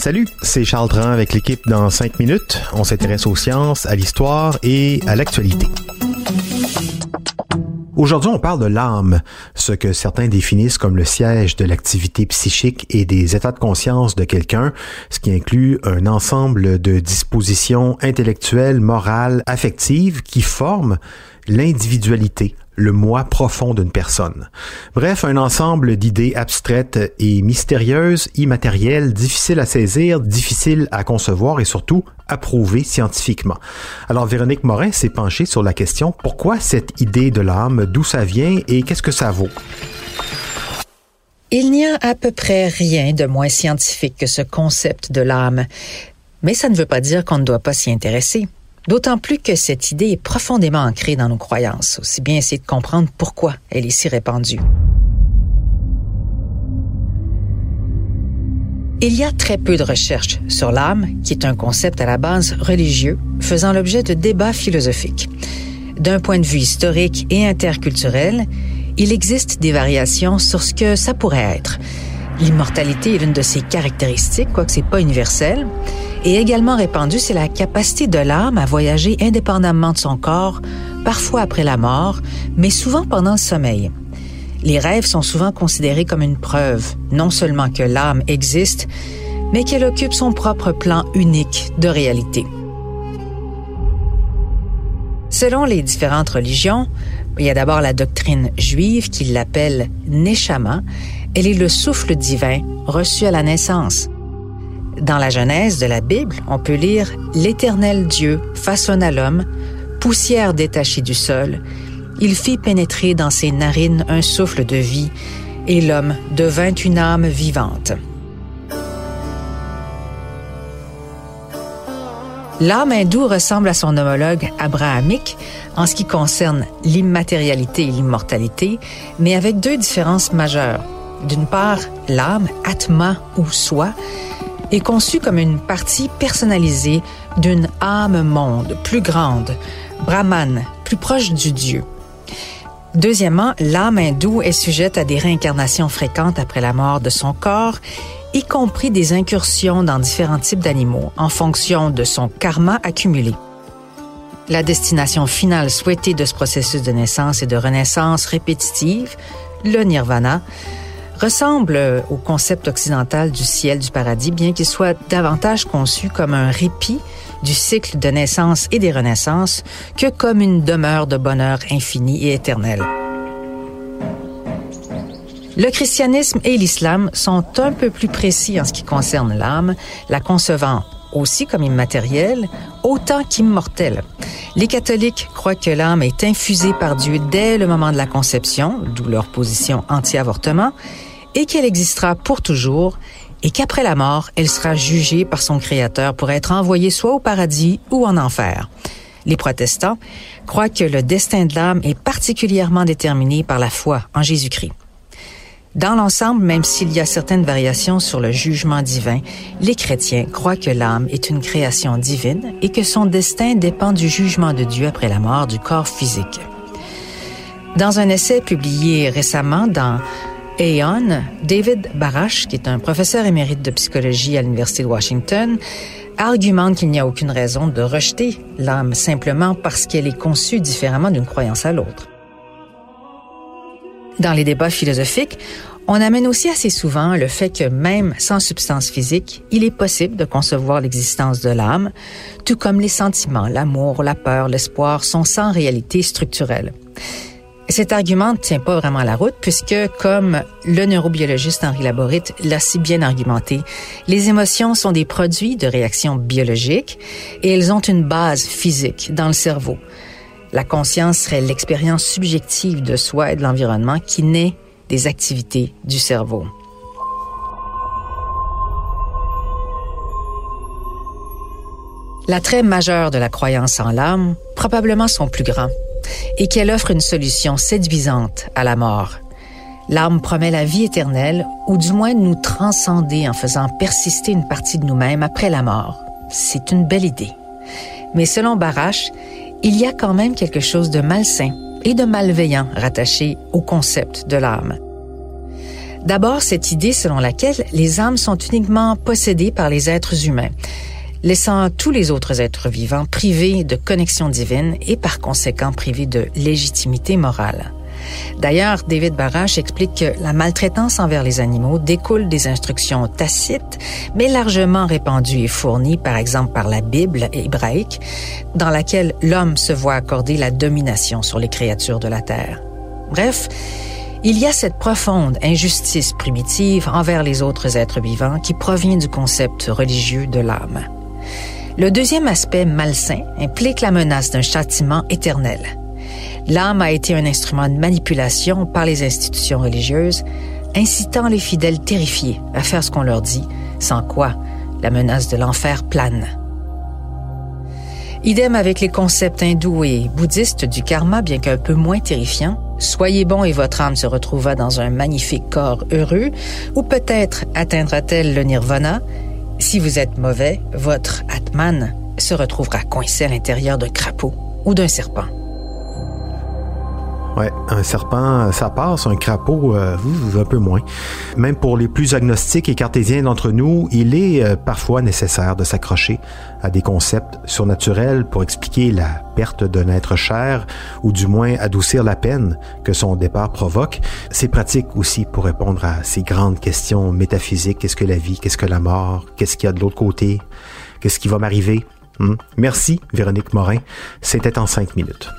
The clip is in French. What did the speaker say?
Salut, c'est Charles Dran avec l'équipe dans 5 minutes. On s'intéresse aux sciences, à l'histoire et à l'actualité. Aujourd'hui, on parle de l'âme, ce que certains définissent comme le siège de l'activité psychique et des états de conscience de quelqu'un, ce qui inclut un ensemble de dispositions intellectuelles, morales, affectives qui forment l'individualité, le moi profond d'une personne. Bref, un ensemble d'idées abstraites et mystérieuses, immatérielles, difficiles à saisir, difficiles à concevoir et surtout à prouver scientifiquement. Alors Véronique Morin s'est penchée sur la question pourquoi cette idée de l'âme, d'où ça vient et qu'est-ce que ça vaut? Il n'y a à peu près rien de moins scientifique que ce concept de l'âme, mais ça ne veut pas dire qu'on ne doit pas s'y intéresser. D'autant plus que cette idée est profondément ancrée dans nos croyances, aussi bien essayer de comprendre pourquoi elle est si répandue. Il y a très peu de recherches sur l'âme, qui est un concept à la base religieux, faisant l'objet de débats philosophiques. D'un point de vue historique et interculturel, il existe des variations sur ce que ça pourrait être. L'immortalité est l'une de ses caractéristiques, quoique c'est pas universel. Et également répandue, c'est la capacité de l'âme à voyager indépendamment de son corps, parfois après la mort, mais souvent pendant le sommeil. Les rêves sont souvent considérés comme une preuve, non seulement que l'âme existe, mais qu'elle occupe son propre plan unique de réalité. Selon les différentes religions, il y a d'abord la doctrine juive qui l'appelle Neshama. Elle est le souffle divin reçu à la naissance. Dans la Genèse de la Bible, on peut lire L'Éternel Dieu façonna l'homme, poussière détachée du sol. Il fit pénétrer dans ses narines un souffle de vie, et l'homme devint une âme vivante. L'âme hindoue ressemble à son homologue abrahamique en ce qui concerne l'immatérialité et l'immortalité, mais avec deux différences majeures. D'une part, l'âme, atma ou soi, est conçu comme une partie personnalisée d'une âme-monde plus grande, Brahman, plus proche du Dieu. Deuxièmement, l'âme hindoue est sujette à des réincarnations fréquentes après la mort de son corps, y compris des incursions dans différents types d'animaux en fonction de son karma accumulé. La destination finale souhaitée de ce processus de naissance et de renaissance répétitive, le nirvana, ressemble au concept occidental du ciel du paradis, bien qu'il soit davantage conçu comme un répit du cycle de naissance et des renaissances que comme une demeure de bonheur infini et éternel. Le christianisme et l'islam sont un peu plus précis en ce qui concerne l'âme, la concevant aussi comme immatérielle, autant qu'immortelle. Les catholiques croient que l'âme est infusée par Dieu dès le moment de la conception, d'où leur position anti-avortement, et qu'elle existera pour toujours et qu'après la mort, elle sera jugée par son Créateur pour être envoyée soit au paradis ou en enfer. Les protestants croient que le destin de l'âme est particulièrement déterminé par la foi en Jésus-Christ. Dans l'ensemble, même s'il y a certaines variations sur le jugement divin, les chrétiens croient que l'âme est une création divine et que son destin dépend du jugement de Dieu après la mort du corps physique. Dans un essai publié récemment dans Aeon, David Barash, qui est un professeur émérite de psychologie à l'Université de Washington, argumente qu'il n'y a aucune raison de rejeter l'âme simplement parce qu'elle est conçue différemment d'une croyance à l'autre. Dans les débats philosophiques, on amène aussi assez souvent le fait que même sans substance physique, il est possible de concevoir l'existence de l'âme, tout comme les sentiments, l'amour, la peur, l'espoir sont sans réalité structurelle. Cet argument ne tient pas vraiment la route puisque, comme le neurobiologiste Henri Laborit l'a si bien argumenté, les émotions sont des produits de réactions biologiques et elles ont une base physique dans le cerveau. La conscience serait l'expérience subjective de soi et de l'environnement qui naît des activités du cerveau. L'attrait majeur de la croyance en l'âme, probablement son plus grand, et qu'elle offre une solution séduisante à la mort. L'âme promet la vie éternelle, ou du moins nous transcender en faisant persister une partie de nous-mêmes après la mort. C'est une belle idée. Mais selon Barash, il y a quand même quelque chose de malsain et de malveillant rattaché au concept de l'âme. D'abord, cette idée selon laquelle les âmes sont uniquement possédées par les êtres humains, laissant tous les autres êtres vivants privés de connexion divine et par conséquent privés de légitimité morale. D'ailleurs, David Barash explique que la maltraitance envers les animaux découle des instructions tacites, mais largement répandues et fournies, par exemple par la Bible hébraïque, dans laquelle l'homme se voit accorder la domination sur les créatures de la terre. Bref, il y a cette profonde injustice primitive envers les autres êtres vivants qui provient du concept religieux de l'âme. Le deuxième aspect malsain implique la menace d'un châtiment éternel. L'âme a été un instrument de manipulation par les institutions religieuses, incitant les fidèles terrifiés à faire ce qu'on leur dit, sans quoi la menace de l'enfer plane. Idem avec les concepts hindous et bouddhistes du karma, bien qu'un peu moins terrifiants. Soyez bon et votre âme se retrouvera dans un magnifique corps heureux, ou peut-être atteindra-t-elle le nirvana. Si vous êtes mauvais, votre se retrouvera coincé à l'intérieur d'un crapaud ou d'un serpent. Ouais, un serpent, ça passe, un crapaud, euh, un peu moins. Même pour les plus agnostiques et cartésiens d'entre nous, il est euh, parfois nécessaire de s'accrocher à des concepts surnaturels pour expliquer la perte d'un être cher ou du moins adoucir la peine que son départ provoque. C'est pratique aussi pour répondre à ces grandes questions métaphysiques. Qu'est-ce que la vie? Qu'est-ce que la mort? Qu'est-ce qu'il y a de l'autre côté? Qu'est-ce qui va m'arriver? Hmm? Merci, Véronique Morin. C'était en cinq minutes.